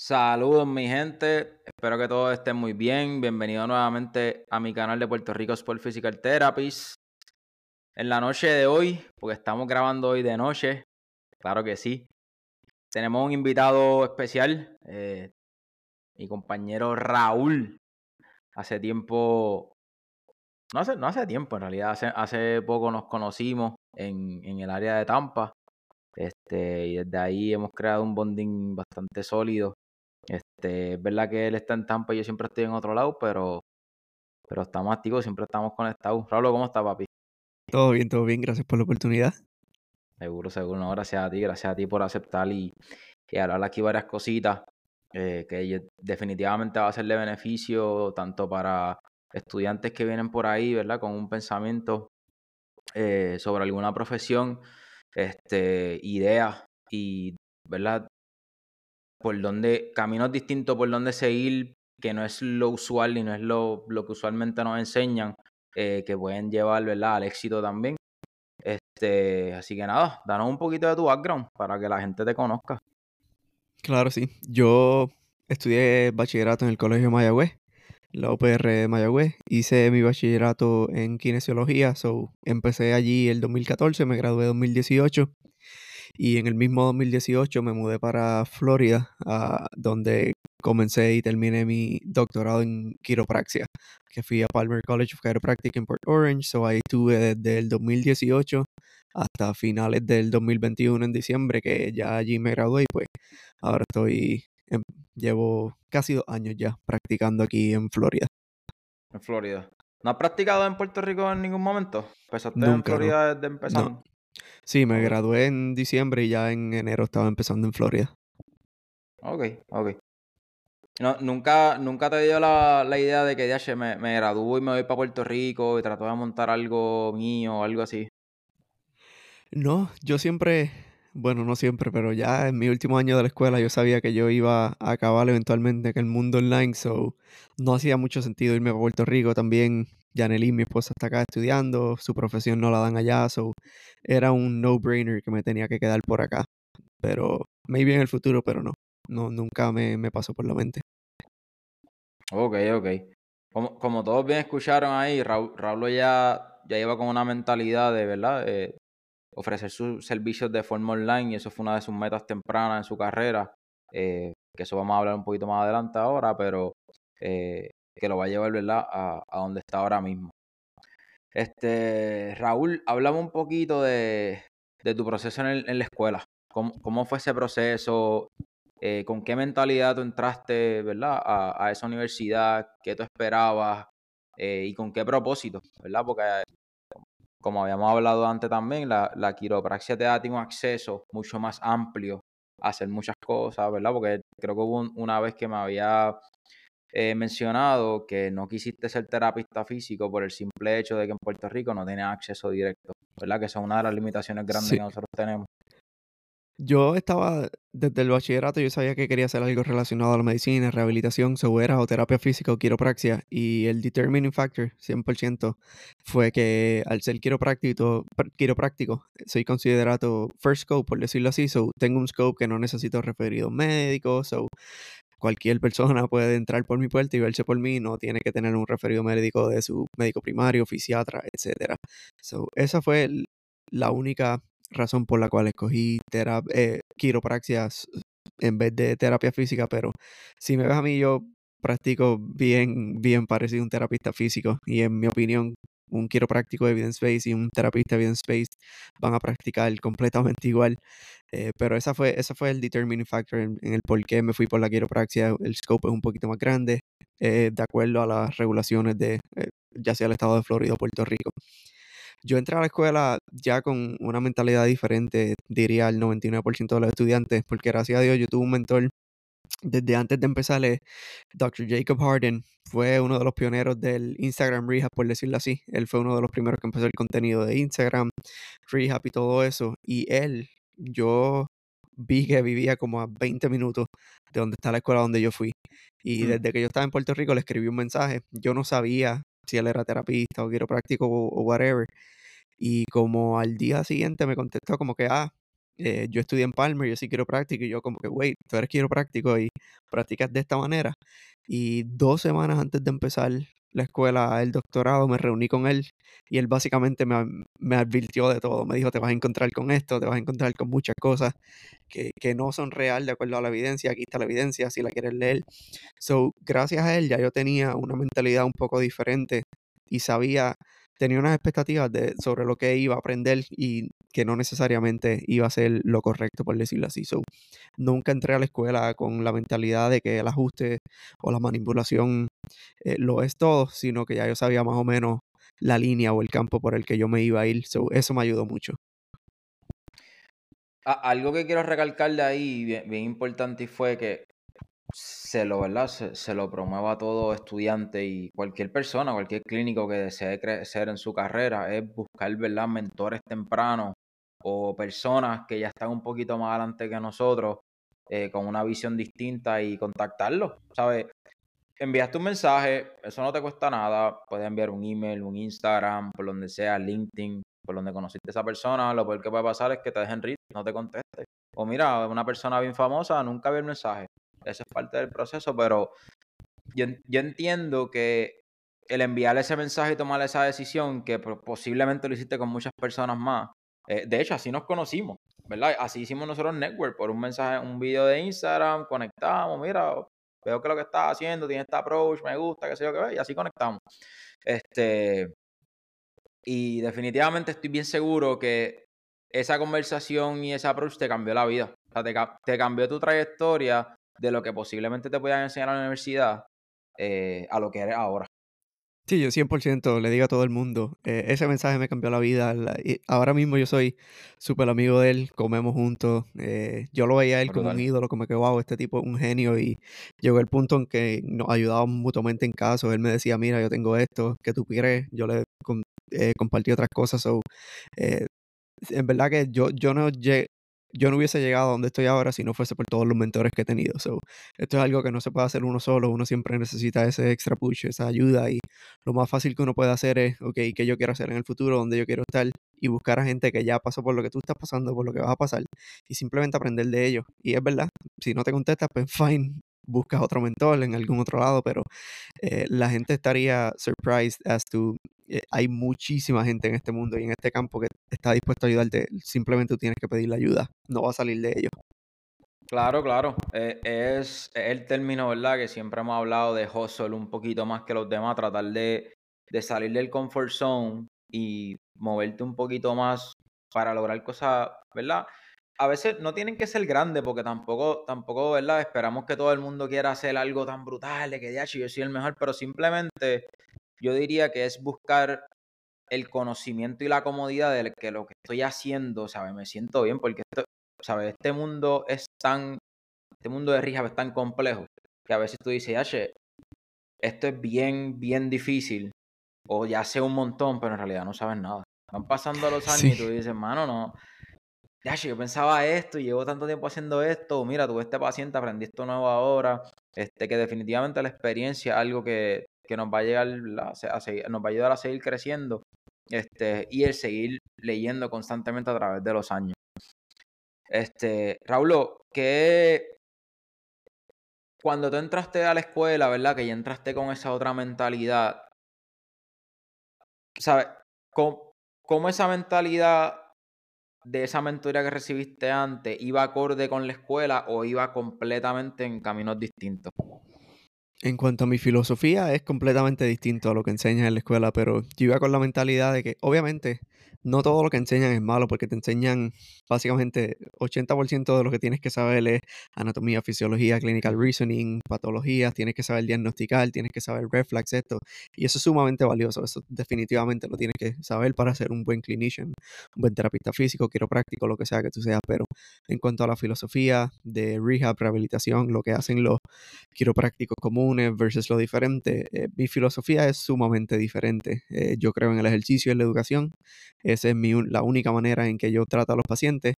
Saludos mi gente, espero que todos estén muy bien. Bienvenido nuevamente a mi canal de Puerto Rico Sport Physical Therapies. En la noche de hoy, porque estamos grabando hoy de noche, claro que sí, tenemos un invitado especial, eh, mi compañero Raúl. Hace tiempo, no hace, no hace tiempo en realidad, hace, hace poco nos conocimos en, en el área de Tampa. Este, y desde ahí hemos creado un bonding bastante sólido este, es verdad que él está en Tampa y yo siempre estoy en otro lado, pero, pero estamos activos, siempre estamos conectados. Raúl, ¿cómo está, papi? Todo bien, todo bien, gracias por la oportunidad. Seguro, seguro, no, gracias a ti, gracias a ti por aceptar y, y hablar aquí varias cositas eh, que definitivamente va a ser de beneficio tanto para estudiantes que vienen por ahí, ¿verdad? Con un pensamiento eh, sobre alguna profesión, este, ideas y, ¿verdad? Por dónde, caminos distintos por dónde seguir, que no es lo usual y no es lo, lo que usualmente nos enseñan, eh, que pueden llevar, al éxito también. Este, así que nada, danos un poquito de tu background para que la gente te conozca. Claro, sí. Yo estudié bachillerato en el Colegio Mayagüez, la UPR de Mayagüez. Hice mi bachillerato en kinesiología, so empecé allí el 2014, me gradué en 2018 y en el mismo 2018 me mudé para Florida, ah, donde comencé y terminé mi doctorado en quiropraxia, que fui a Palmer College of Chiropractic en Port Orange. So ahí estuve desde el 2018 hasta finales del 2021 en diciembre, que ya allí me gradué y pues ahora estoy, llevo casi dos años ya practicando aquí en Florida. En Florida. ¿No has practicado en Puerto Rico en ningún momento? ¿Empezaste en Florida desde empezando? Sí, me gradué en diciembre y ya en enero estaba empezando en Florida. Ok, ok. No, nunca, nunca te dio la, idea de que ya me, me gradúo y me voy para Puerto Rico y trato de montar algo mío o algo así. No, yo siempre, bueno, no siempre, pero ya en mi último año de la escuela yo sabía que yo iba a acabar eventualmente en el mundo online, so no hacía mucho sentido irme a Puerto Rico. También Janely, mi esposa, está acá estudiando, su profesión no la dan allá, so era un no-brainer que me tenía que quedar por acá. Pero maybe en el futuro, pero no, no nunca me, me pasó por la mente. Ok, ok. Como, como todos bien escucharon ahí, Raúl, ya, ya lleva con una mentalidad de, ¿verdad? ofrecer sus servicios de forma online y eso fue una de sus metas tempranas en su carrera, eh, que eso vamos a hablar un poquito más adelante ahora, pero eh, que lo va a llevar, ¿verdad? A, a donde está ahora mismo. Este, Raúl, hablamos un poquito de, de tu proceso en, en la escuela. ¿Cómo, ¿Cómo, fue ese proceso? Eh, ¿Con qué mentalidad tú entraste, ¿verdad? A, a esa universidad, ¿qué tú esperabas? Eh, y con qué propósito, ¿verdad? Porque como habíamos hablado antes también, la, la quiropraxia te da un acceso mucho más amplio a hacer muchas cosas, ¿verdad? Porque creo que hubo una vez que me había eh, mencionado que no quisiste ser terapista físico por el simple hecho de que en Puerto Rico no tienes acceso directo, ¿verdad? Que es una de las limitaciones grandes que nosotros tenemos. Yo estaba, desde el bachillerato, yo sabía que quería hacer algo relacionado a la medicina, rehabilitación, era o terapia física o quiropraxia. Y el determining factor, 100%, fue que al ser quiropráctico, quiropráctico soy considerado first scope, por decirlo así. So, tengo un scope que no necesito referidos médicos. So, cualquier persona puede entrar por mi puerta y verse por mí, no tiene que tener un referido médico de su médico primario, fisiatra, etc. So, esa fue la única razón por la cual escogí eh, quiropraxia en vez de terapia física, pero si me ves a mí, yo practico bien, bien parecido a un terapista físico y en mi opinión, un quiropráctico de evidence-based y un terapista evidence-based van a practicar completamente igual. Eh, pero esa fue, esa fue el determining factor en, el por qué me fui por la quiropraxia. El scope es un poquito más grande, eh, de acuerdo a las regulaciones de ya sea el estado de Florida o Puerto Rico. Yo entré a la escuela ya con una mentalidad diferente, diría el 99% de los estudiantes, porque gracias a Dios yo tuve un mentor desde antes de empezar, Dr. Jacob Harden fue uno de los pioneros del Instagram Rehab, por decirlo así. Él fue uno de los primeros que empezó el contenido de Instagram, Rehab y todo eso. Y él, yo vi que vivía como a 20 minutos de donde está la escuela donde yo fui. Y mm. desde que yo estaba en Puerto Rico le escribí un mensaje. Yo no sabía si él era terapista o quiropráctico o, o whatever. Y como al día siguiente me contestó como que, ah, eh, yo estudié en Palmer, yo soy quiropráctico y yo como que, wait, tú eres quiropráctico y practicas de esta manera. Y dos semanas antes de empezar la escuela, el doctorado, me reuní con él y él básicamente me, me advirtió de todo. Me dijo, te vas a encontrar con esto, te vas a encontrar con muchas cosas que, que no son real de acuerdo a la evidencia. Aquí está la evidencia, si la quieres leer. So, gracias a él ya yo tenía una mentalidad un poco diferente y sabía tenía unas expectativas de, sobre lo que iba a aprender y que no necesariamente iba a ser lo correcto, por decirlo así. So, nunca entré a la escuela con la mentalidad de que el ajuste o la manipulación eh, lo es todo, sino que ya yo sabía más o menos la línea o el campo por el que yo me iba a ir. So, eso me ayudó mucho. algo que quiero recalcar de ahí, bien, bien importante, fue que se lo, ¿verdad? Se, lo promueva a todo estudiante y cualquier persona, cualquier clínico que desee crecer en su carrera, es buscar, ¿verdad? Mentores tempranos o personas que ya están un poquito más adelante que nosotros, eh, con una visión distinta y contactarlos, ¿sabes? Enviaste un mensaje, eso no te cuesta nada, puedes enviar un email, un Instagram, por donde sea, LinkedIn, por donde conociste a esa persona, lo peor que puede pasar es que te dejen read, no te conteste. O mira, una persona bien famosa nunca vio el mensaje eso es parte del proceso, pero yo, entiendo que el enviar ese mensaje y tomar esa decisión, que posiblemente lo hiciste con muchas personas más, eh, de hecho, así nos conocimos, ¿verdad? Así hicimos nosotros Network, por un mensaje, un video de Instagram, conectamos, mira, veo que lo que estás haciendo tiene esta approach, me gusta, qué sé yo qué, y así conectamos. Este, y definitivamente estoy bien seguro que esa conversación y ese approach te cambió la vida. O sea, te, te cambió tu trayectoria de lo que posiblemente te puedan enseñar a la universidad eh, a lo que eres ahora. Sí, yo 100% le digo a todo el mundo, eh, ese mensaje me cambió la vida. y ahora mismo yo soy súper amigo de él, comemos juntos. Eh, yo lo veía a él como un ídolo, como que, wow, este tipo es un genio. Y llegó el punto en que nos ayudábamos mutuamente en casos. Él me decía, mira, yo tengo esto, que tú quieres? Yo le compartí otras cosas. So, en verdad que yo, yo no yo no hubiese llegado a donde estoy ahora si no fuese por todos los mentores que he tenido. So, esto es algo que no se puede hacer uno solo, uno siempre necesita ese extra push, esa ayuda y lo más fácil que uno puede hacer es, ok, ¿qué yo quiero hacer en el futuro? ¿Dónde yo quiero estar? Y buscar a gente que ya pasó por lo que tú estás pasando, por lo que vas a pasar y simplemente aprender de ellos. Y es verdad, si no te contestas, pues fine, buscas otro mentor en algún otro lado, pero eh, la gente estaría surprised as to eh, hay muchísima gente en este mundo y en este campo que está dispuesto a ayudarte. Simplemente tú tienes que pedirle ayuda, no va a salir de ello. Claro, claro. Eh, es, el término, ¿verdad? Que siempre hemos hablado de hustle un poquito más que los demás, tratar de, de salir del comfort zone y moverte un poquito más para lograr cosas, ¿verdad? A veces no tienen que ser grandes porque tampoco, tampoco, ¿verdad? Esperamos que todo el mundo quiera hacer algo tan brutal de que ya yo soy el mejor, pero simplemente yo diría que es buscar el conocimiento y la comodidad de que lo que estoy haciendo, ¿sabes? Me siento bien porque, esto, ¿sabes? Este mundo es tan, este mundo de rehab es tan complejo que a veces tú dices, ya, esto es bien, bien difícil o ya sé un montón, pero en realidad no sabes nada. Van pasando los años y tú dices, mano, no, yo pensaba esto y llevo tanto tiempo haciendo esto, mira, tuve este paciente, aprendí esto nuevo ahora, este, que definitivamente la experiencia es algo que, seguir, nos va a ayudar a seguir creciendo este, y el seguir leyendo constantemente a través de los años. Este, Raúl, que cuando tú entraste a la escuela, ¿verdad? Que ya entraste con esa otra mentalidad, ¿sabes? cómo esa mentalidad de esa mentoría que recibiste antes iba acorde con la escuela o iba completamente en caminos distintos? En cuanto a mi filosofía, es completamente distinto a lo que enseñan en la escuela, pero yo iba con la mentalidad de que, obviamente, no todo lo que enseñan es malo, porque te enseñan básicamente 80% de lo que tienes que saber es anatomía, fisiología, clinical reasoning, patologías, tienes que saber diagnosticar, tienes que saber reflex, esto. Y eso es sumamente valioso, eso definitivamente lo tienes que saber para ser un buen clinician, un buen terapista físico, quiropráctico, lo que sea que tú seas. Pero en cuanto a la filosofía de rehab, rehabilitación, lo que hacen los quiroprácticos comunes versus lo diferente, eh, mi filosofía es sumamente diferente. Eh, yo creo en el ejercicio y en la educación esa es la única manera en que yo trato a los pacientes.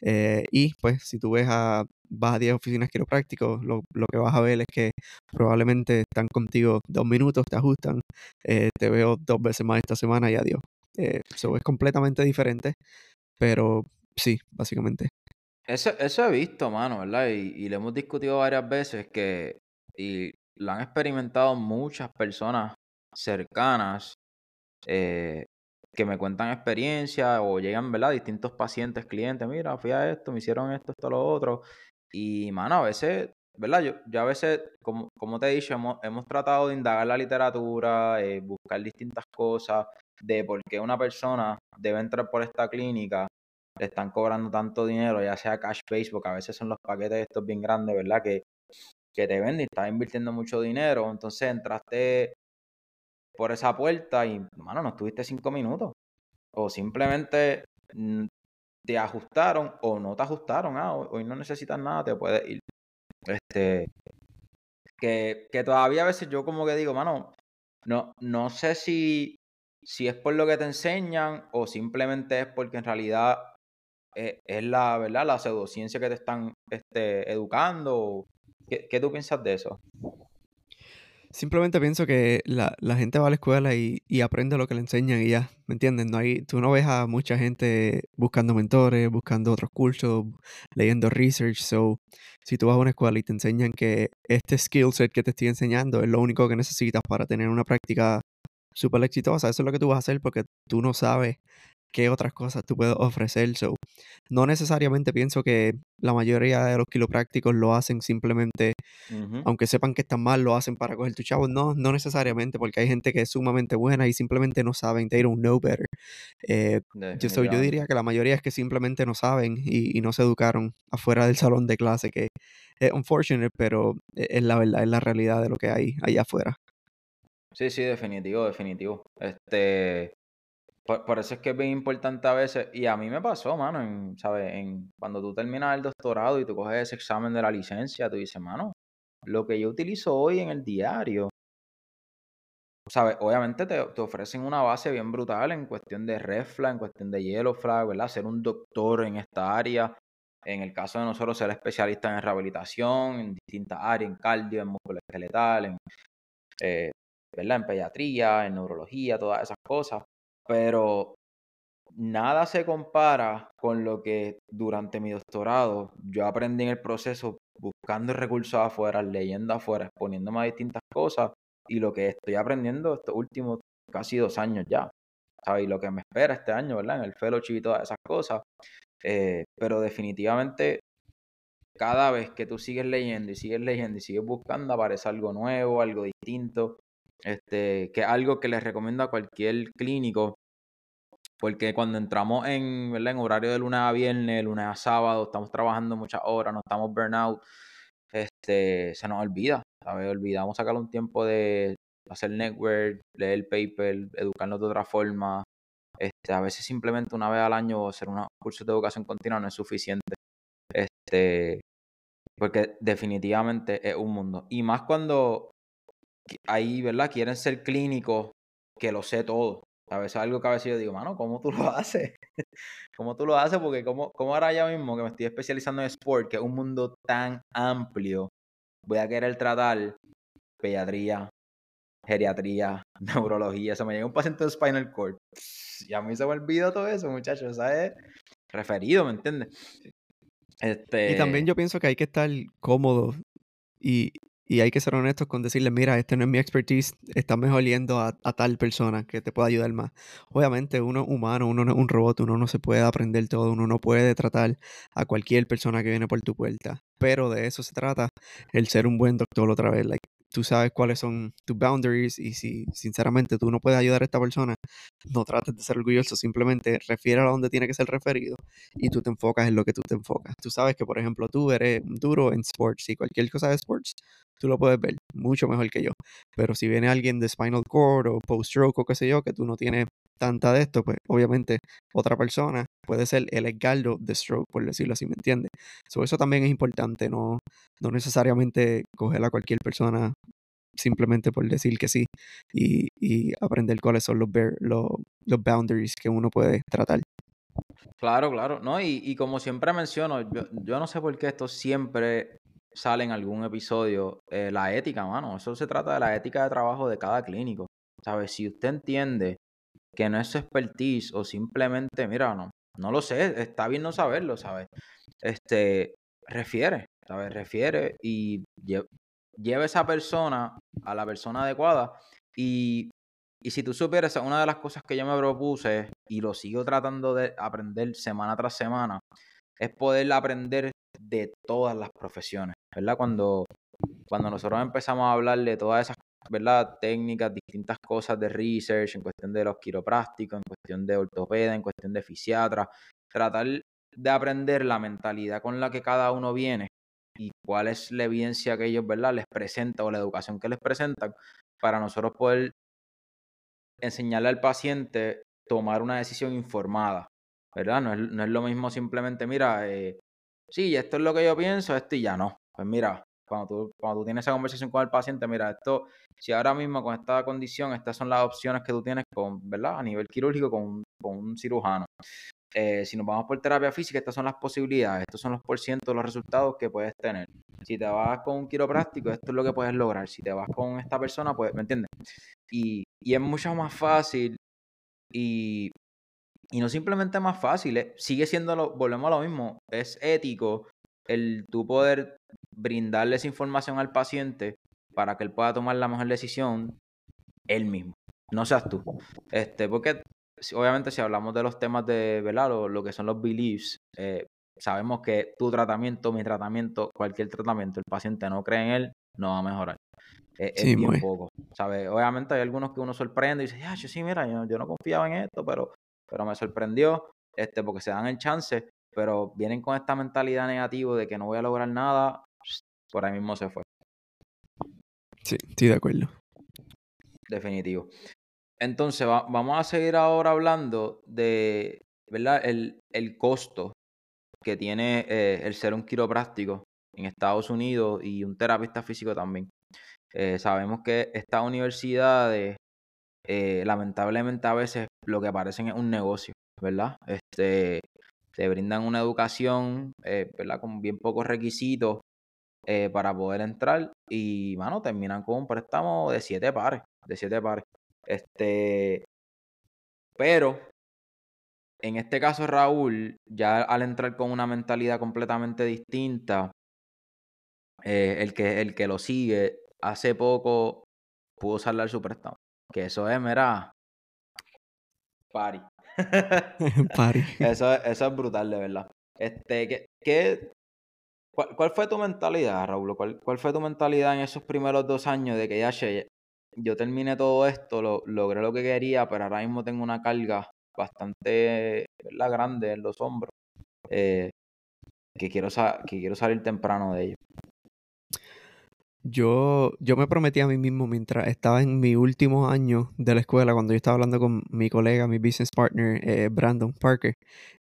Eh, y pues si tú ves a, vas a 10 oficinas quiroprácticos, lo, lo, que vas a ver es que probablemente están contigo dos minutos, te ajustan, eh, te veo dos veces más esta semana y adiós. Eso eh, es completamente diferente, pero sí, básicamente. Eso, eso he visto, mano, ¿verdad? Y, y lo hemos discutido varias veces que, y lo han experimentado muchas personas cercanas que me cuentan experiencias o llegan, ¿verdad? Distintos pacientes, clientes, mira, fui a esto, me hicieron esto, esto, lo otro. Y, mano, a veces, ¿verdad? Yo, yo a veces, como, como te he dicho, hemos, hemos tratado de indagar la literatura, eh, buscar distintas cosas de por qué una persona debe entrar por esta clínica, le están cobrando tanto dinero, ya sea cash base, porque a veces son los paquetes estos bien grandes, ¿verdad? Que, que te venden estás invirtiendo mucho dinero, entonces entraste por esa puerta y, mano, no estuviste cinco minutos. O simplemente mm, te ajustaron o no te ajustaron. Ah, hoy no necesitas nada, te puedes ir. Este, que, que todavía a veces yo como que digo, mano, no, no sé si, si es por lo que te enseñan o simplemente es porque en realidad es, es la, ¿verdad? La pseudociencia que te están este, educando. ¿Qué, ¿Qué tú piensas de eso? Simplemente pienso que la, la gente va a la escuela y, y aprende lo que le enseñan y ya, ¿me entiendes? No hay, tú no ves a mucha gente buscando mentores, buscando otros cursos, leyendo research. So, si tú vas a una escuela y te enseñan que este skill set que te estoy enseñando es lo único que necesitas para tener una práctica súper exitosa, eso es lo que tú vas a hacer porque tú no sabes qué otras cosas tú puedes ofrecer. So, no necesariamente pienso que la mayoría de los quiroprácticos lo hacen simplemente, aunque sepan que están mal, lo hacen para coger tu chavo. No, no necesariamente, porque hay gente que es sumamente buena y simplemente no saben, they don't know better. Eh, yo, yo diría que la mayoría es que simplemente no saben y, y, no se educaron afuera del salón de clase, que es unfortunate, pero e, es la verdad, es la realidad de lo que hay allá afuera. Sí, sí, definitivo, definitivo. Este, por, eso es que es bien importante a veces, y a mí me pasó, mano, en, ¿sabes? En, cuando tú terminas el doctorado y tú coges ese examen de la licencia, tú dices, mano, lo que yo utilizo hoy en el diario, ¿sabes? Obviamente te, te ofrecen una base bien brutal en cuestión de red en cuestión de yellow flag, ¿verdad? Ser un doctor en esta área. En el caso de nosotros, ser especialistas en rehabilitación, en distintas áreas, en cardio, en músculo esqueletal, en, eh, ¿verdad? En pediatría, en neurología, todas esas cosas pero nada se compara con lo que durante mi doctorado yo aprendí en el proceso buscando recursos afuera, leyendo afuera, exponiéndome a distintas cosas y lo que estoy aprendiendo estos últimos casi dos años ya. ¿sabes? Y lo que me espera este año, ¿verdad? En el fellowship y todas esas cosas. Eh, pero definitivamente cada vez que tú sigues leyendo y sigues leyendo y sigues buscando aparece algo nuevo, algo distinto este, que es algo que les recomiendo a cualquier clínico, porque cuando entramos en, en horario de lunes a viernes, lunes a sábado, estamos trabajando muchas horas, no estamos burnout, este, se nos olvida, ¿sabes? Olvidamos sacar un tiempo de hacer network, leer el paper, educarnos de otra forma. Este, a veces simplemente una vez al año hacer unos cursos de educación continua no es suficiente. Este, porque definitivamente es un mundo. Y más cuando ahí, ¿verdad? Quieren ser clínicos, que lo sé todo. A veces algo que a veces yo digo, mano, ¿cómo tú lo haces? ¿Cómo tú lo haces? Porque como, como ahora ya mismo que me estoy especializando en sport, que es un mundo tan amplio, voy a querer tratar pediatría, geriatría, neurología. Se me llega un paciente de spinal cord. Y a mí se me olvidó todo eso, muchachos. ¿Sabes? Referido, ¿me entiendes? Este... Y también yo pienso que hay que estar cómodo y, y hay que ser honestos con decirle, mira, este no es mi expertise, está mejor yendo a, tal persona que te pueda ayudar más. Obviamente uno es humano, uno no es un robot, uno no se puede aprender todo, uno no puede tratar a cualquier persona que viene por tu puerta. Pero de eso se trata el ser un buen doctor otra vez. Tú sabes cuáles son tus boundaries y si sinceramente tú no puedes ayudar a esta persona, no trates de ser orgulloso, simplemente refiere a donde tiene que ser referido y tú te enfocas en lo que tú te enfocas. Tú sabes que, por ejemplo, tú eres duro en sports y cualquier cosa de sports, tú lo puedes ver mucho mejor que yo. Pero si viene alguien de spinal cord o post-stroke o qué sé yo, que tú no tienes tanta de esto, pues obviamente otra persona puede ser el Edgardo de stroke, por decirlo así, ¿me entiendes? eso también es importante, no, no necesariamente coger a cualquier persona simplemente por decir que sí y, y aprender cuáles son los, los, los boundaries que uno puede tratar. Claro, claro, ¿no? Y, y como siempre menciono, yo, yo, no sé por qué esto siempre sale en algún episodio, eh, la ética, mano. Eso se trata de la ética de trabajo de cada clínico. ¿Sabes? Si usted entiende que no es su expertise o simplemente, mira, no, no lo sé, está bien no saberlo, ¿sabes? Este, refiere, ¿sabes? Refiere y lleva esa persona a la persona adecuada y, y si tú supieras, una de las cosas que yo me propuse y lo sigo tratando de aprender semana tras semana, es poder aprender de todas las profesiones, ¿verdad? Cuando, cuando nosotros empezamos a hablar de todas esas ¿verdad? técnicas, distintas cosas de research, en cuestión de los quiroprácticos, en cuestión de ortopeda, en cuestión de fisiatra, tratar de aprender la mentalidad con la que cada uno viene y cuál es la evidencia que ellos ¿verdad? les presentan o la educación que les presentan para nosotros poder enseñarle al paciente tomar una decisión informada, ¿verdad? No es, no es lo mismo simplemente, mira, eh, sí, esto es lo que yo pienso, esto y ya no. Pues mira, cuando tú, cuando tú tienes esa conversación con el paciente, mira, esto, si ahora mismo con esta condición, estas son las opciones que tú tienes con, ¿verdad? A nivel quirúrgico con, con un cirujano. Eh, si nos vamos por terapia física, estas son las posibilidades, estos son los porcientos, los resultados que puedes tener. Si te vas con un quiropráctico, esto es lo que puedes lograr. Si te vas con esta persona, pues, ¿me entiendes? Y, y es mucho más fácil y, y no simplemente más fácil, eh, sigue siendo, lo, volvemos a lo mismo, es ético el tú poder brindarle esa información al paciente para que él pueda tomar la mejor decisión él mismo, no seas tú. Este, porque obviamente si hablamos de los temas de, ¿verdad? Lo, que son los beliefs, eh, sabemos que tu tratamiento, mi tratamiento, cualquier tratamiento, el paciente no cree en él, no va a mejorar. Eh, es, bien poco, ¿sabes? Obviamente hay algunos que uno sorprende y dice, ya, yo sí, mira, yo, yo, no confiaba en esto, pero, pero me sorprendió, este, porque se dan el chance, pero vienen con esta mentalidad negativa de que no voy a lograr nada, por ahí mismo se fue. Sí, estoy de acuerdo. Definitivo. Entonces, vamos a seguir ahora hablando de, ¿verdad? El, el costo que tiene eh, el ser un quiropráctico en Estados Unidos y un terapista físico también. Eh, sabemos que estas universidades, eh, lamentablemente a veces lo que parecen es un negocio, ¿verdad? Este, te brindan una educación, ¿verdad? Con bien pocos requisitos para poder entrar y, mano, terminan con un préstamo de siete pares, de siete pares. Este, pero en este caso Raúl, ya al entrar con una mentalidad completamente distinta, eh, el, que, el que lo sigue hace poco pudo salir su préstamo. Que eso es, mira, pari. pari. Eso, eso es brutal, de verdad. Este, ¿qué, qué cuál, fue tu mentalidad, Raúl? ¿Cuál, ¿Cuál fue tu mentalidad en esos primeros dos años de que ya yo terminé todo esto, lo, logré lo que quería, pero ahora mismo tengo una carga bastante ¿verdad? grande en los hombros, eh, que, quiero que quiero salir temprano de ello. Yo, yo me prometí a mí mismo mientras estaba en mi último año de la escuela, cuando yo estaba hablando con mi colega, mi business partner, eh, Brandon Parker,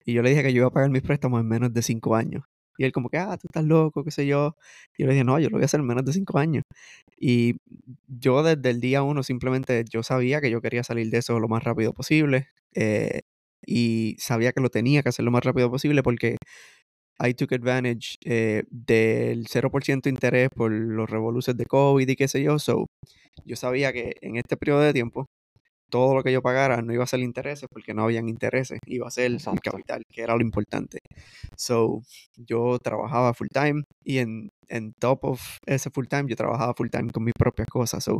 y yo le dije que yo iba a pagar mis préstamos en menos de cinco años. Y él como que, ah, tú estás loco, qué sé yo. Y yo le dije, no, yo lo voy a hacer en menos de cinco años. Y yo desde el día uno simplemente yo sabía que yo quería salir de eso lo más rápido posible. Eh, y sabía que lo tenía que hacer lo más rápido posible porque I took advantage eh, del 0% de interés por los revoluciones de COVID y qué sé yo. So, yo sabía que en este periodo de tiempo todo lo que yo pagara no iba a ser intereses porque no habían intereses, iba a ser el capital, que era lo importante. So, yo trabajaba full time y en, en top of ese full time, yo trabajaba full time con mis propias cosas. So,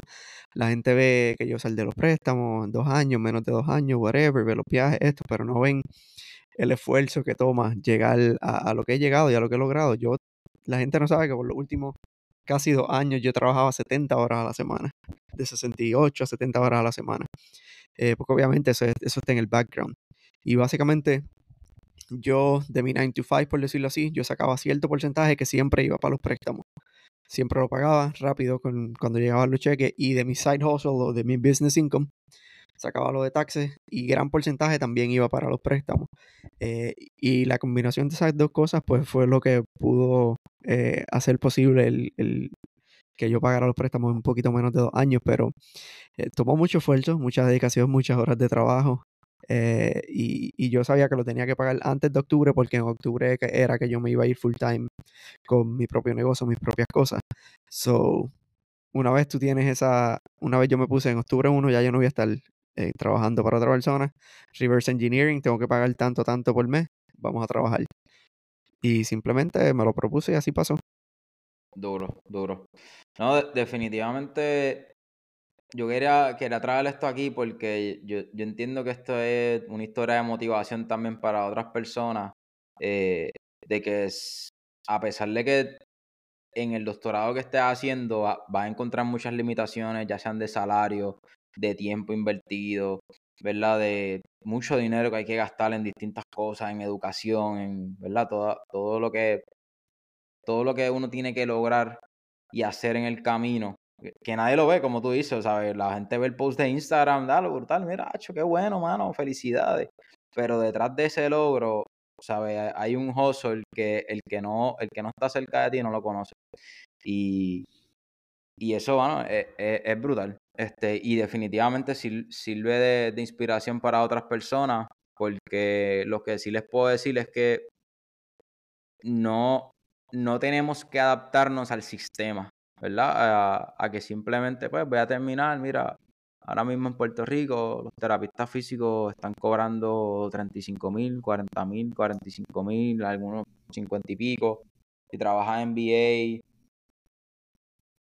la gente ve que yo salí de los préstamos en dos años, menos de dos años, whatever, ve los viajes, esto, pero no ven el esfuerzo que toma llegar a, a lo que he llegado y a lo que he logrado. Yo, la gente no sabe que por los últimos casi dos años yo trabajaba 70 horas a la semana, de 68 a 70 horas a la semana, eh, porque obviamente eso, eso está en el background. Y básicamente yo de mi 9 to 5, por decirlo así, yo sacaba cierto porcentaje que siempre iba para los préstamos. Siempre lo pagaba rápido con, cuando llegaban los cheques y de mi side hustle o de mi business income sacaba lo de taxes y gran porcentaje también iba para los préstamos. Eh, y la combinación de esas dos cosas pues fue lo que pudo eh, hacer posible el, que yo pagara los préstamos en un poquito menos de dos años, pero eh, tomó mucho esfuerzo, mucha dedicación, muchas horas de trabajo. y, y, yo sabía que lo tenía que pagar antes de octubre porque en octubre era que yo me iba a ir full time con mi propio negocio, mis propias cosas. So, una vez tú tienes esa, una vez yo me puse en octubre 1, ya yo no voy a estar eh, trabajando para otra persona. Reverse engineering, tengo que pagar tanto, tanto por mes, vamos a trabajar. Y simplemente me lo propuse y así pasó. Duro, duro. No, definitivamente yo quería, quería traer esto aquí porque yo, entiendo que esto es una historia de motivación también para otras personas, eh, de que a pesar de que en el doctorado que estés haciendo va, a encontrar muchas limitaciones, ya sean de salario, de tiempo invertido, ¿verdad? De mucho dinero que hay que gastar en distintas cosas, en educación, en, ¿verdad? Todo, todo lo que todo lo que uno tiene que lograr y hacer en el camino, que nadie lo ve, como tú dices, ¿sabes? La gente ve el post de Instagram, dale, brutal, mira, hacho, qué bueno, mano, felicidades. Pero detrás de ese logro, ¿sabes? Hay un hustle que el que no, el que no está cerca de ti no lo conoce. Y, y eso, bueno, es, es, brutal. Este, y definitivamente sirve de, de, inspiración para otras personas, porque lo que sí les puedo decir es que no, no tenemos que adaptarnos al sistema, ¿verdad? A, que simplemente, pues, voy a terminar, mira, ahora mismo en Puerto Rico los terapistas físicos están cobrando 35 mil, 40 mil, 45 mil, algunos 50 y pico. Si trabajas en VA,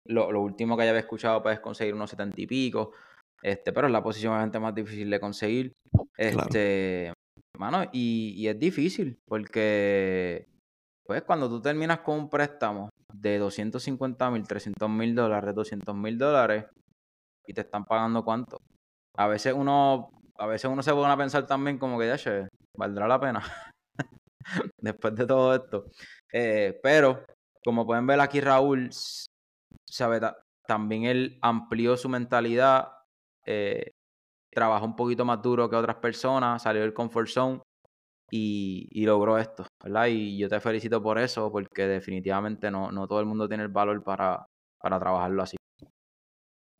lo, lo, último que haya escuchado puedes conseguir unos 70 y pico. Este, pero es la posición bastante más difícil de conseguir. Este, mano, y, y es difícil porque pues cuando tú terminas con un préstamo de 250 mil, 300 mil dólares, 200 mil dólares, y te están pagando cuánto. A veces uno, a veces uno se pone a pensar también como que, ya, che, valdrá la pena. Después de todo esto. Eh, pero, como pueden ver aquí, Raúl, sabe, también él amplió su mentalidad, eh, trabajó un poquito más duro que otras personas, salió del comfort zone y, logró esto, ¿verdad? Y yo te felicito por eso, porque definitivamente no, no todo el mundo tiene el valor para, para trabajarlo así.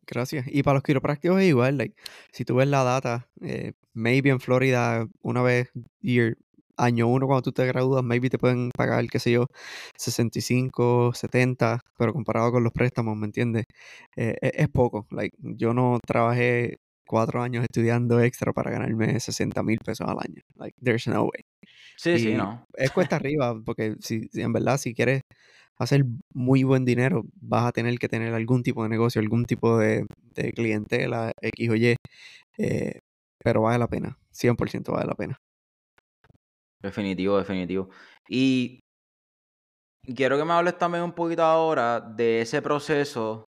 Gracias. Y para los quiroprácticos es igual, like, si tú ves la data, eh, maybe en Florida una vez year, año uno cuando tú te gradúas, maybe te pueden pagar, qué sé yo, 65, 70, pero comparado con los préstamos, ¿me entiendes? Eh, e, es, poco. Like, yo no trabajé cuatro años estudiando extra para ganarme 60 mil pesos al año. Like, there's no way. Sí, sí, no. Es cuesta arriba, porque si, en verdad, si quieres hacer muy buen dinero, vas a tener que tener algún tipo de negocio, algún tipo de, de clientela, X o Y. Eh, pero vale la pena, 100% vale la pena. Definitivo, definitivo. Y quiero que me hables también un poquito ahora de ese proceso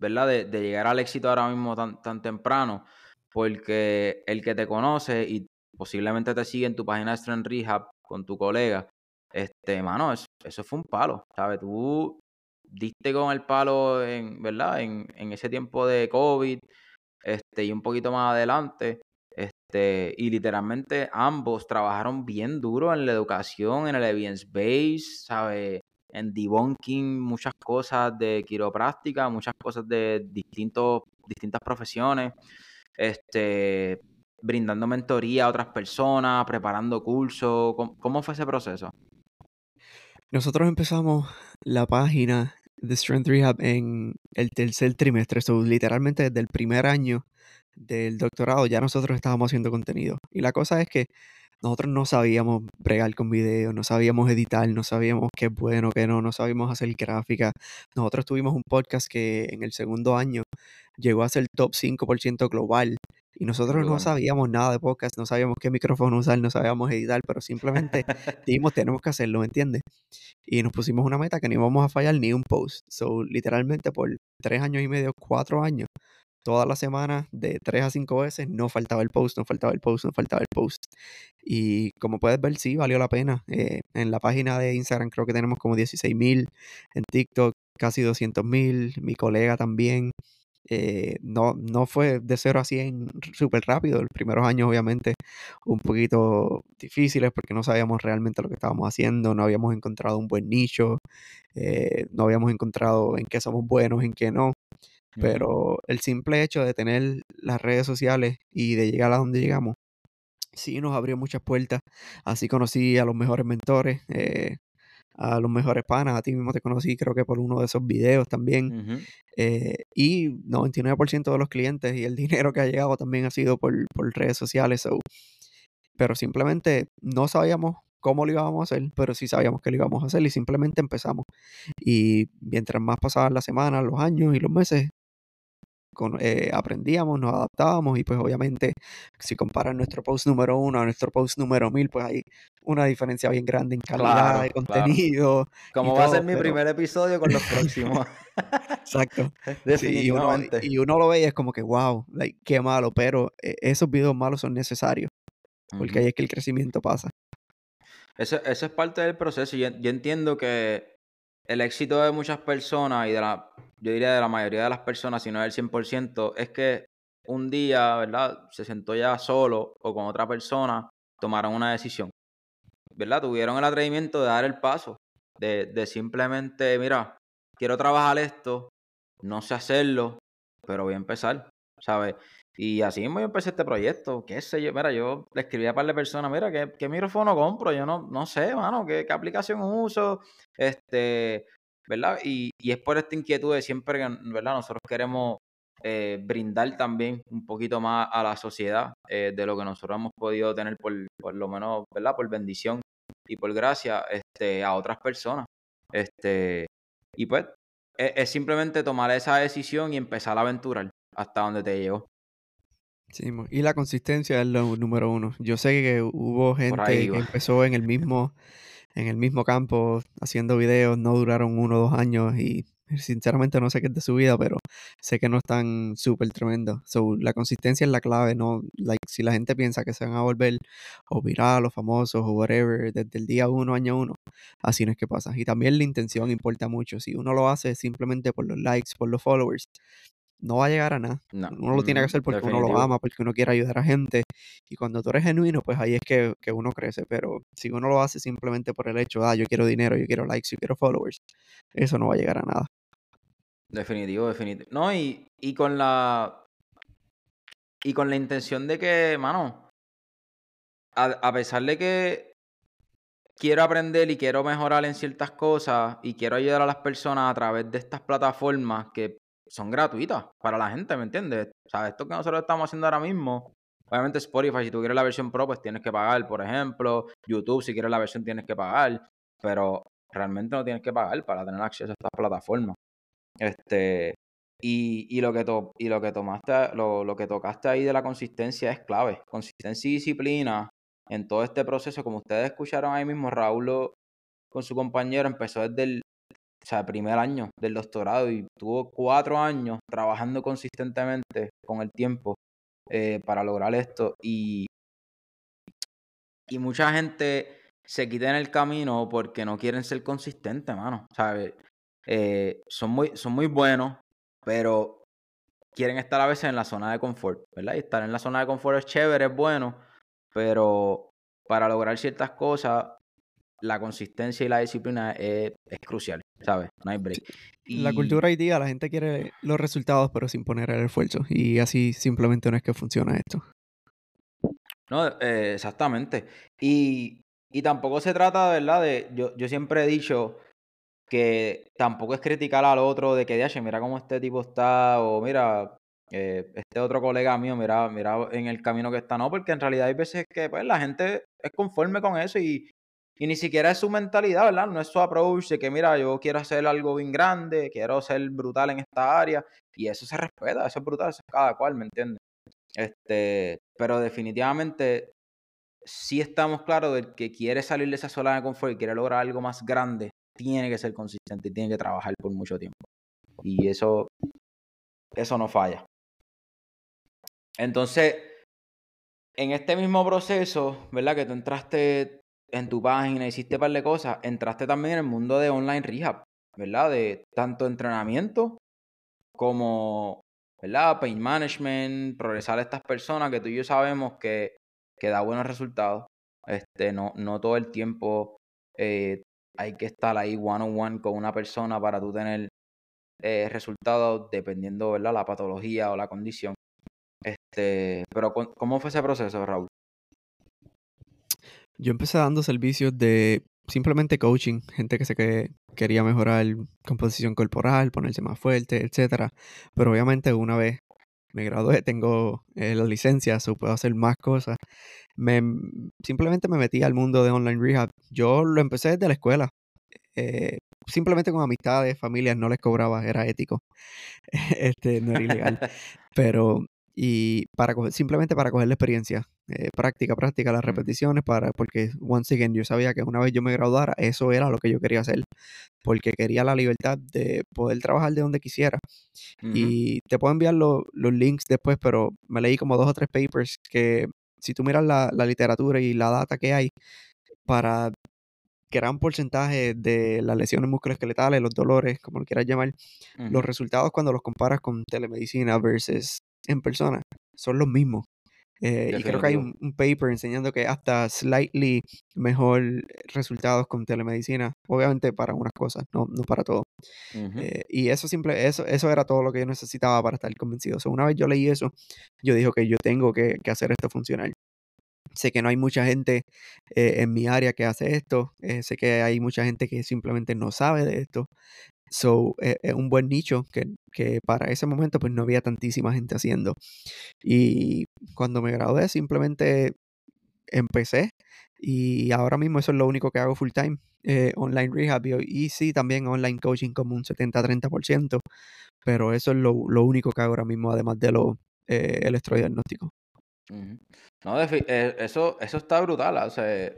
¿verdad? De, de, llegar al éxito ahora mismo tan, tan temprano, porque el que te conoce y posiblemente te sigue en tu página de Strength Rehab con tu colega, este, mano, eso, eso fue un palo, ¿sabes? Tú diste con el palo, en, ¿verdad? En, en ese tiempo de COVID, este, y un poquito más adelante, este, y literalmente ambos trabajaron bien duro en la educación, en el evidence base, ¿sabes? en debunking muchas cosas de quiropráctica, muchas cosas de distintos, distintas profesiones, este, brindando mentoría a otras personas, preparando cursos. ¿Cómo, fue ese proceso? Nosotros empezamos la página de Strength Rehab en el tercer trimestre, so, literalmente desde el primer año del doctorado ya nosotros estábamos haciendo contenido. Y la cosa es que nosotros no sabíamos bregar con videos, no sabíamos editar, no sabíamos qué es bueno, qué no, no sabíamos hacer gráfica. Nosotros tuvimos un podcast que en el segundo año llegó a ser top 5% global y nosotros no sabíamos nada de podcast, no sabíamos qué micrófono usar, no sabíamos editar, pero simplemente dijimos, tenemos que hacerlo, ¿me entiendes? Y nos pusimos una meta que no íbamos a fallar ni un post. So, literalmente por tres años y medio, cuatro años, toda la semana, de tres a cinco veces, no faltaba el post, no faltaba el post, no faltaba el post. Y como puedes ver, sí, valió la pena. Eh, en la página de Instagram creo que tenemos como 16 mil, en TikTok casi 200 mil, mi colega también. Eh, no, no fue de 0 a 100 súper rápido. Los primeros años, obviamente, un poquito difíciles porque no sabíamos realmente lo que estábamos haciendo, no habíamos encontrado un buen nicho, eh, no habíamos encontrado en qué somos buenos, en qué no. Pero el simple hecho de tener las redes sociales y de llegar a donde llegamos, sí nos abrió muchas puertas. Así conocí a los mejores mentores. Eh, a los mejores panas. A ti mismo te conocí, creo que por uno de esos videos también. Eh, y 99% de los clientes y el dinero que ha llegado también ha sido por, redes sociales. pero simplemente no sabíamos cómo lo íbamos a hacer, pero sí sabíamos que lo íbamos a hacer y simplemente empezamos. Y mientras más pasaban las semanas, los años y los meses, eh, aprendíamos, nos adaptábamos y pues obviamente si comparan nuestro post número uno a nuestro post número mil, pues hay una diferencia bien grande en calidad de contenido. Como va a ser mi primer episodio con los próximos. Exacto. y, uno, lo ve y es como que, wow, like, qué malo, pero eh, esos videos malos son necesarios, porque ahí es que el crecimiento pasa. Eso, eso es parte del proceso. Yo, yo entiendo que el éxito de muchas personas y de la, yo diría de la mayoría de las personas, si no del 100%, es que un día, ¿verdad? Se sentó ya solo o con otra persona, tomaron una decisión, ¿verdad? Tuvieron el atrevimiento de dar el paso, de, de simplemente, mira, quiero trabajar esto, no sé hacerlo, pero voy a empezar, ¿sabes? Y así mismo yo empecé este proyecto, qué sé yo, mira, yo le escribí a par de personas, mira, ¿qué, qué micrófono compro? Yo no, no sé, mano, ¿qué, qué aplicación uso, este, ¿verdad? Y, y, es por esta inquietud de siempre que, ¿verdad? Nosotros queremos eh, brindar también un poquito más a la sociedad eh, de lo que nosotros hemos podido tener por, por lo menos, ¿verdad? Por bendición y por gracia este, a otras personas. Este, y pues es, es simplemente tomar esa decisión y empezar a aventurar hasta donde te llegó. Sí, y la consistencia es lo número uno. Yo sé que hubo gente que empezó en el mismo, en el mismo campo haciendo videos, no duraron uno o dos años y sinceramente no sé qué es de su vida, pero sé que no están súper tremendos. So, la consistencia es la clave, ¿no? Like, si la gente piensa que se van a volver o viral o famosos o whatever desde el día uno, año uno, así no es que pasa. Y también la intención importa mucho. Si uno lo hace simplemente por los likes, por los followers, no va a llegar a nada. uno lo tiene que hacer porque uno lo ama, porque uno quiere ayudar a gente. Y cuando tú eres genuino, pues ahí es que, uno crece. Pero si uno lo hace simplemente por el hecho, ah, yo quiero dinero, yo quiero likes, yo quiero followers, eso no va a llegar a nada. Definitivo, definitivo. No, y, y con la. Y con la intención de que, mano, a, a pesar de que quiero aprender y quiero mejorar en ciertas cosas y quiero ayudar a las personas a través de estas plataformas que son gratuitas para la gente, ¿me entiendes? O sea, esto que nosotros estamos haciendo ahora mismo, obviamente Spotify, si tú quieres la versión Pro, pues tienes que pagar, por ejemplo, YouTube, si quieres la versión tienes que pagar, pero realmente no tienes que pagar para tener acceso a estas plataformas. Este, y, y, lo que to, y lo que tomaste, lo, lo que tocaste ahí de la consistencia es clave. Consistencia y disciplina en todo este proceso, como ustedes escucharon ahí mismo, Raúl con su compañero empezó desde el, o sea, primer año del doctorado y tuvo cuatro años trabajando consistentemente con el tiempo eh, para lograr esto. Y, y mucha gente se quita en el camino porque no quieren ser consistentes, mano. ¿Sabes? Eh, son, muy, son muy buenos, pero quieren estar a veces en la zona de confort, ¿verdad? Y estar en la zona de confort es chévere, es bueno, pero para lograr ciertas cosas la consistencia y la disciplina es, crucial, ¿sabes? No hay break. La cultura hoy día, la gente quiere los resultados, pero sin poner el esfuerzo. Y así simplemente no es que funciona esto. No, eh, exactamente. Y, y, tampoco se trata, ¿verdad? De, yo, yo siempre he dicho que tampoco es criticar al otro de que, de mira cómo este tipo está, o mira, eh, este otro colega mío, mira, mira en el camino que está, no, porque en realidad hay veces que pues, la gente es conforme con eso y, y ni siquiera es su mentalidad, ¿verdad? No es su approach de que, mira, yo quiero hacer algo bien grande, quiero ser brutal en esta área. Y eso se respeta, eso es brutal, eso es cada cual, ¿me entiendes? Este, pero definitivamente sí estamos claros de que quiere salir de esa zona de confort y quiere lograr algo más grande, tiene que ser consistente y tiene que trabajar por mucho tiempo. Y eso, eso no falla. Entonces, en este mismo proceso, ¿verdad? Que tú entraste en tu página, hiciste un par de cosas, entraste también en el mundo de online rehab, ¿verdad? De tanto entrenamiento como, ¿verdad? Pain management, progresar a estas personas que tú y yo sabemos que, que da buenos resultados. Este, no, no todo el tiempo eh, hay que estar ahí one on one con una persona para tú tener eh, resultados dependiendo, ¿verdad? La patología o la condición. Este, pero ¿cómo fue ese proceso, Raúl? Yo empecé dando servicios de simplemente coaching, gente que se que quería mejorar composición corporal, ponerse más fuerte, etcétera. Pero obviamente una vez me gradué, tengo eh, la licencia, so puedo hacer más cosas. Me, simplemente me metí al mundo de online rehab. Yo lo empecé desde la escuela. Eh, simplemente con amistades, familias, no les cobraba, era ético. este, no era ilegal. Pero y para simplemente para coger la experiencia, eh, práctica, práctica, las repeticiones, para, porque once again yo sabía que una vez yo me graduara, eso era lo que yo quería hacer, porque quería la libertad de poder trabajar de donde quisiera. Y te puedo enviar los links después, pero me leí como dos o tres papers que si tú miras la, la literatura y la data que hay para gran porcentaje de las lesiones musculoesqueletales, los dolores, como lo quieras llamar, los resultados cuando los comparas con telemedicina versus en persona son los mismos. Eh, y creo que hay un, paper enseñando que hasta slightly mejor resultados con telemedicina, obviamente para unas cosas, no, no para todo. Eh, y eso simple, eso, eso era todo lo que yo necesitaba para estar convencido. una vez yo leí eso, yo dije que yo tengo que, que, hacer esto funcionar. Sé que no hay mucha gente eh, en mi área que hace esto, sé que hay mucha gente que simplemente no sabe de esto, So, es un buen nicho que, que, para ese momento pues no había tantísima gente haciendo. Y cuando me gradué simplemente empecé y ahora mismo eso es lo único que hago full time, eh, online rehab y, sí también online coaching como un 70-30%, pero eso es lo, lo, único que hago ahora mismo además de lo eh, electrodiagnóstico. No, eh, eso, eso está brutal, o sea,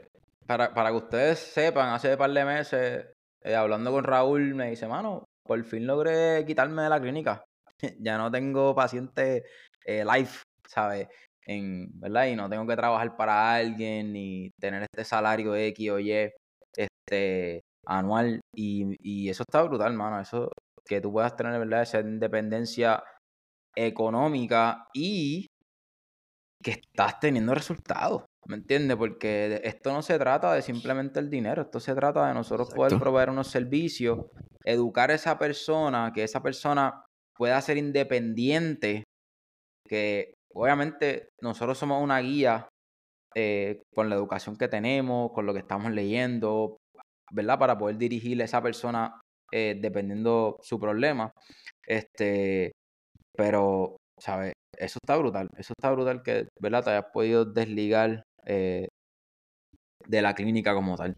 para, para que ustedes sepan, hace un par de meses eh, hablando con Raúl, me dice, mano, por fin logré quitarme de la clínica. ya no tengo paciente eh, live, ¿sabes? En, ¿verdad? Y no tengo que trabajar para alguien ni tener este salario X o Y este, anual. Y, y eso está brutal, mano. Eso que tú puedas tener, ¿verdad? Esa independencia económica y que estás teniendo resultados. ¿Me entiendes? Porque esto no se trata de simplemente el dinero, esto se trata de nosotros poder proveer unos servicios, educar a esa persona, que esa persona pueda ser independiente, que obviamente nosotros somos una guía eh, con la educación que tenemos, con lo que estamos leyendo, ¿verdad? Para poder dirigirle a esa persona eh, dependiendo su problema. Este, pero, ¿sabes? Eso está brutal, eso está brutal que, ¿verdad? Te hayas podido desligar eh, de la clínica como tal.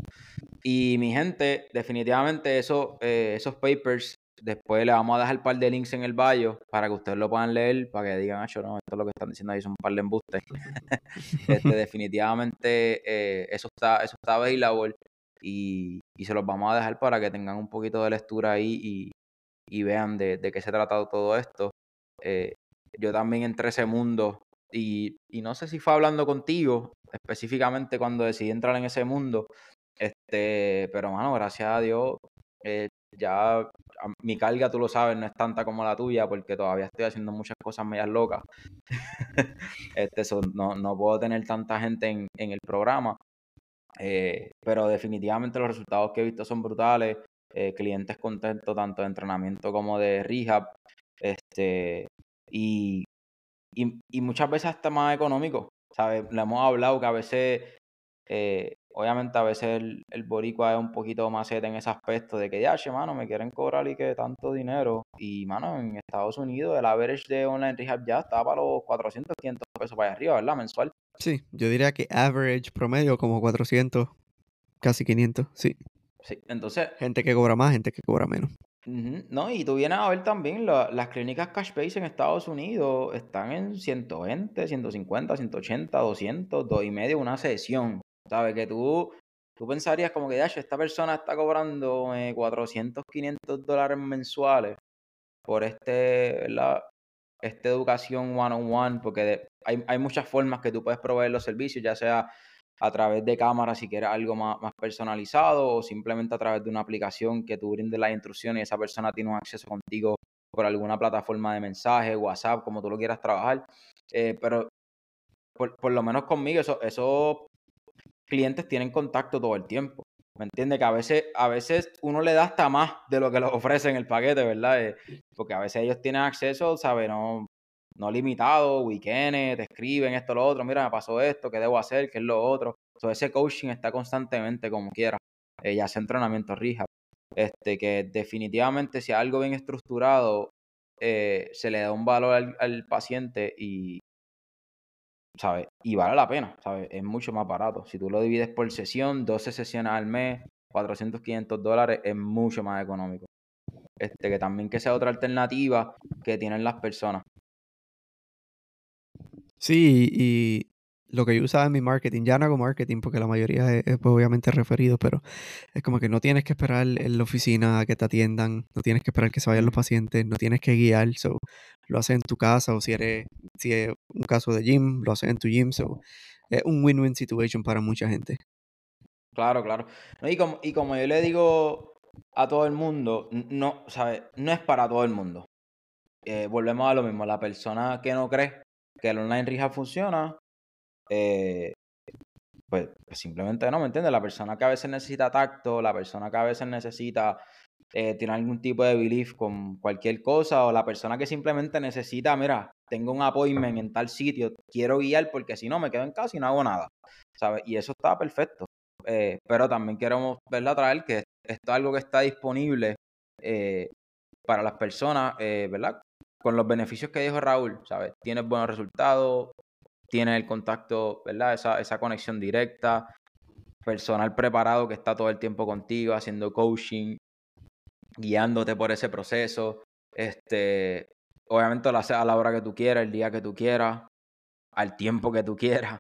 Y mi gente, definitivamente eso, eh, esos papers, después le vamos a dejar un par de links en el bio para que ustedes lo puedan leer, para que digan, ah, no, esto es lo que están diciendo ahí, son un par de embustes. este, definitivamente eh, eso está, eso está available y, y, se los vamos a dejar para que tengan un poquito de lectura ahí y, y vean de, de, qué se ha tratado todo esto. yo también entré ese mundo y, no sé si fue hablando contigo específicamente cuando decidí entrar en ese mundo. Este, pero mano, gracias a Dios, eh, ya mi carga, tú lo sabes, no es tanta como la tuya, porque todavía estoy haciendo muchas cosas medias locas. este, no, no puedo tener tanta gente en, en el programa. Eh, pero definitivamente los resultados que he visto son brutales. Eh, clientes contentos tanto de entrenamiento como de rehab. Este, y, y, y muchas veces hasta más económico. ¿sabes? Le hemos hablado que a veces, eh, obviamente a veces el, el, boricua es un poquito más en ese aspecto de que, ya, che, mano, me quieren cobrar y que tanto dinero. Y, mano, en Estados Unidos el average de online rehab ya está para los 400, 500 pesos para allá arriba, ¿verdad? Mensual. Sí, yo diría que average promedio como 400, casi 500, sí. Sí, entonces... Gente que cobra más, gente que cobra menos. No, y tú vienes a ver también las clínicas cash base en Estados Unidos están en 120, 150, 180, 200, dos y medio una sesión. ¿Sabes? Que tú, tú pensarías como que, esta persona está cobrando 400, 500 dólares mensuales por este. Esta educación one on one, porque hay, hay muchas formas que tú puedes proveer los servicios, ya sea a través de cámara si quieres algo más, más, personalizado o simplemente a través de una aplicación que tú brindes las instrucciones y esa persona tiene un acceso contigo por alguna plataforma de mensaje, WhatsApp, como tú lo quieras trabajar. Eh, pero por, por, lo menos conmigo, eso, esos clientes tienen contacto todo el tiempo. ¿Me entiendes? Que a veces, a veces uno le da hasta más de lo que les ofrece en el paquete, ¿verdad? Eh, porque a veces ellos tienen acceso, ¿sabes? No, no limitado, weekends, te escriben esto, lo otro, mira, me pasó esto, qué debo hacer, qué es lo otro. Entonces ese coaching está constantemente como quiera. eh, ya sea entrenamiento rehab. Este, que definitivamente si algo bien estructurado, eh, se le da un valor al, paciente y, ¿sabes? Y vale la pena, ¿sabes? Es mucho más barato. Si tú lo divides por sesión, 12 sesiones al mes, 400, 500 dólares, es mucho más económico. Este, que también que sea otra alternativa que tienen las personas. Sí, y lo que yo usaba en mi marketing, ya no hago marketing porque la mayoría es, pues, obviamente referido, pero es como que no tienes que esperar en la oficina a que te atiendan, no tienes que esperar que se vayan los pacientes, no tienes que guiar, so, lo haces en tu casa o si eres, si es un caso de gym, lo haces en tu gym, so, es un win-win situation para mucha gente. Claro, claro. y, como, y como yo le digo a todo el mundo, no, ¿sabes? No es para todo el mundo. Eh, volvemos a lo mismo, la persona que no cree que el online rehab funciona, eh, pues, pues, simplemente no, ¿me entiendes? La persona que a veces necesita tacto, la persona que a veces necesita eh, tener algún tipo de belief con cualquier cosa, o la persona que simplemente necesita, mira, tengo un appointment en tal sitio, quiero guiar porque si no me quedo en casa y no hago nada, ¿sabes? Y eso está perfecto. Eh, pero también queremos verla traer que esto es algo que está disponible para las personas, ¿verdad? Con los beneficios que dijo Raúl, ¿sabes? Tienes buenos resultados, tienes el contacto, ¿verdad? Esa, esa conexión directa, personal preparado que está todo el tiempo contigo, haciendo coaching, guiándote por ese proceso. Este, obviamente lo haces a la hora que tú quieras, el día que tú quieras, al tiempo que tú quieras.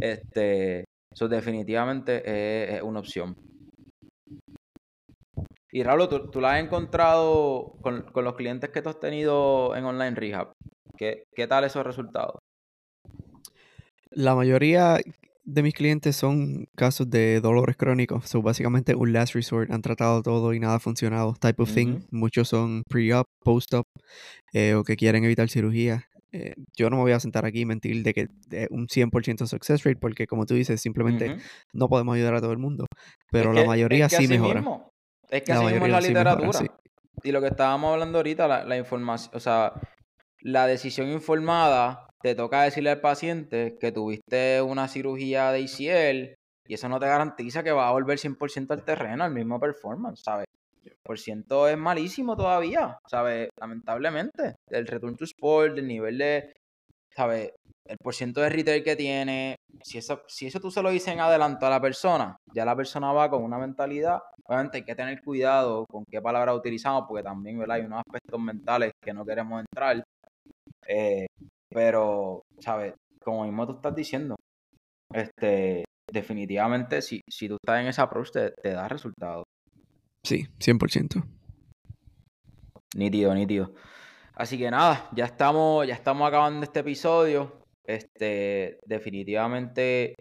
Este, eso definitivamente es una opción. Y Raúl, ¿tú, tú la has encontrado con, los clientes que tú has tenido en Online Rehab? ¿Qué, qué tal esos resultados? La mayoría de mis clientes son casos de dolores crónicos. Son básicamente un last resort. Han tratado todo y nada ha funcionado. Type of thing. Muchos son pre-op, post-op eh, o que quieren evitar cirugía. Eh, yo no me voy a sentar aquí y mentir de que de un 100% success rate porque como tú dices, simplemente no podemos ayudar a todo el mundo. Pero la mayoría sí mejora. Es que así mismo es la literatura. Y lo que estábamos hablando ahorita, la, información, o sea, la decisión informada, te toca decirle al paciente que tuviste una cirugía de ICL y eso no te garantiza que va a volver 100% al terreno, al mismo performance, ¿sabes? por ciento es malísimo todavía, ¿sabes? Lamentablemente. El return to sport, el nivel de, ¿sabes? El porciento de retail que tiene, si eso, si eso tú se lo dices en adelanto a la persona, ya la persona va con una mentalidad, obviamente hay que tener cuidado con qué palabras utilizamos, porque también ¿verdad? hay unos aspectos mentales que no queremos entrar, eh, pero, ¿sabes? Como mismo tú estás diciendo, este, definitivamente si, si tú estás en esa approach te, te da resultados. Sí, 100%. Nítido, nítido. Así que nada, ya estamos, ya estamos acabando este episodio. Este, definitivamente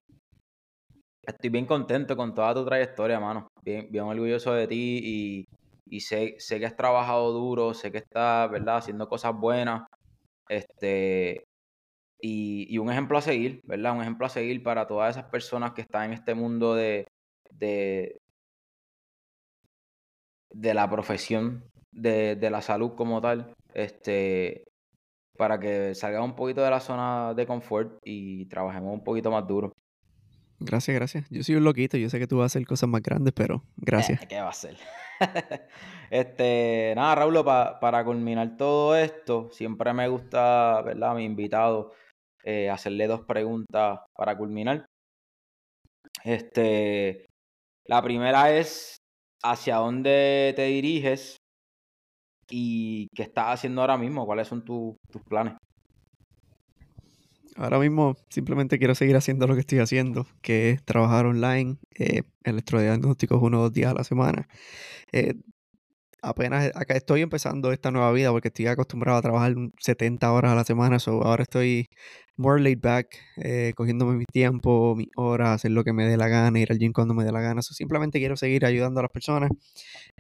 estoy bien contento con toda tu trayectoria, mano. Bien, bien orgulloso de ti y, sé, sé que has trabajado duro, sé que estás, ¿verdad?, haciendo cosas buenas. Este, y, un ejemplo a seguir, ¿verdad? Un ejemplo a seguir para todas esas personas que están en este mundo de, de, de la profesión de, de la salud como tal. Este, para que salga un poquito de la zona de confort y trabajemos un poquito más duro. Gracias, gracias. Yo soy un loquito, yo sé que tú vas a hacer cosas más grandes, pero gracias. Eh, ¿Qué va a hacer? este, nada, Raúl, para culminar todo esto, siempre me gusta, ¿verdad? A mi invitado, eh, hacerle dos preguntas para culminar. Este, la primera es, ¿hacia dónde te diriges y qué estás haciendo ahora mismo, cuáles son tus planes. Ahora mismo simplemente quiero seguir haciendo lo que estoy haciendo, que es trabajar online, eh, electrodiagnósticos uno o dos días a la semana. Eh, apenas acá estoy empezando esta nueva vida porque estoy acostumbrado a trabajar 70 horas a la semana, so ahora estoy more laid back, eh, cogiéndome mi tiempo, mi horas, hacer lo que me dé la gana, ir al gym cuando me dé la gana. So, simplemente quiero seguir ayudando a las personas,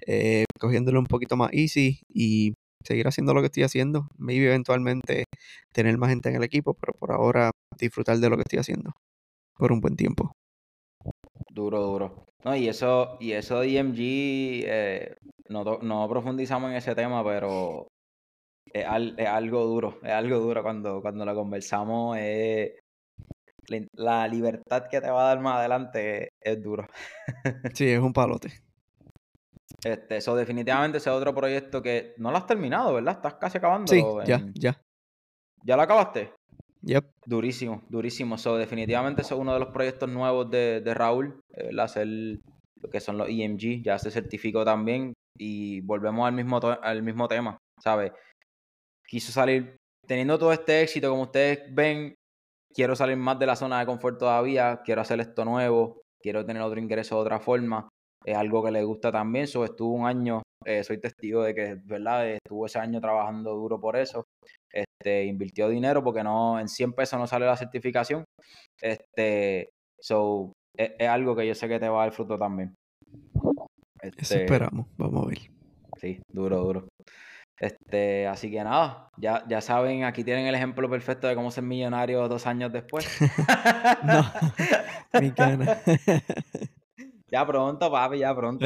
eh, cogiéndolo un poquito más easy y seguir haciendo lo que estoy haciendo. Maybe eventualmente tener más gente en el equipo, pero por ahora disfrutar de lo que estoy haciendo por un buen tiempo. Duro, duro. No, y eso, y eso de EMG, eh, no, no profundizamos en ese tema, pero es, algo duro, es algo duro cuando, cuando lo conversamos. la libertad que te va a dar más adelante es, duro. sí, es un palote. Este, eso definitivamente ese es otro proyecto que no lo has terminado, ¿verdad? Estás casi acabando. Sí, ya, ya. ¿Ya lo acabaste? Yep. Durísimo, durísimo. So, definitivamente eso es uno de los proyectos nuevos de, de Raúl, el hacer lo que son los EMG, ya se certificó también y volvemos al mismo, al mismo tema, ¿sabes? Quiso salir, teniendo todo este éxito, como ustedes ven, quiero salir más de la zona de confort todavía, quiero hacer esto nuevo, quiero tener otro ingreso de otra forma, es algo que le gusta también, so, estuvo un año, eh, soy testigo de que, ¿verdad? Estuvo ese año trabajando duro por eso, este, invirtió dinero porque no, en 100 pesos no sale la certificación, este, so, es, algo que yo sé que te va a dar fruto también. Eso este, esperamos, vamos a ver. Sí, duro, duro. Este, así que nada, ya, ya saben, aquí tienen el ejemplo perfecto de cómo ser millonario dos años después. no, mi cana. ya pronto, papi, ya pronto,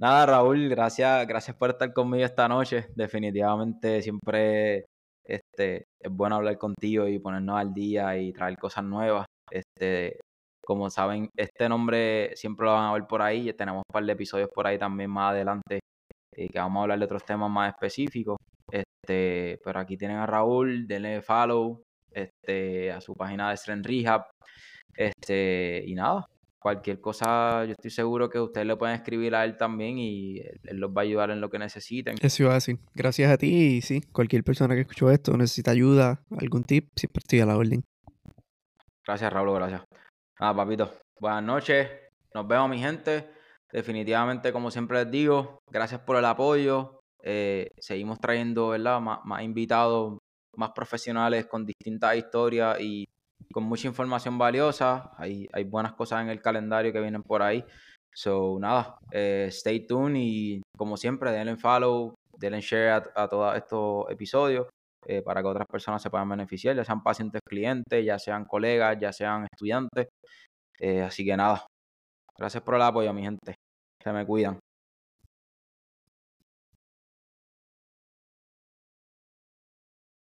Nada, Raúl, gracias, gracias por estar conmigo esta noche. Definitivamente siempre este, es bueno hablar contigo y ponernos al día y traer cosas nuevas. Este, como saben, este nombre siempre lo van a ver por ahí. Tenemos un par de episodios por ahí también más adelante eh, que vamos a hablar de otros temas más específicos. Este, pero aquí tienen a Raúl, denle follow este, a su página de Strength Rehab. Este, y nada, cualquier cosa, yo estoy seguro que ustedes le pueden escribir a él también y él, los va a ayudar en lo que necesiten. Eso iba a decir. Gracias a ti y sí, cualquier persona que escuchó esto necesita ayuda, algún tip, siempre estoy a la orden. Gracias, Raúl, gracias. Nada, papito. Buenas noches. Nos vemos, mi gente. Definitivamente, como siempre les digo, gracias por el apoyo. Eh, seguimos trayendo, ¿verdad? Más, invitados, más profesionales con distintas historias y con mucha información valiosa. Hay, buenas cosas en el calendario que vienen por ahí. So, nada, eh, stay tuned y como siempre, denle follow, denle share a, todos estos episodios eh, para que otras personas se puedan beneficiar, ya sean pacientes, clientes, ya sean colegas, ya sean estudiantes. así que nada, Gracias por el apoyo, mi gente. Se me cuidan.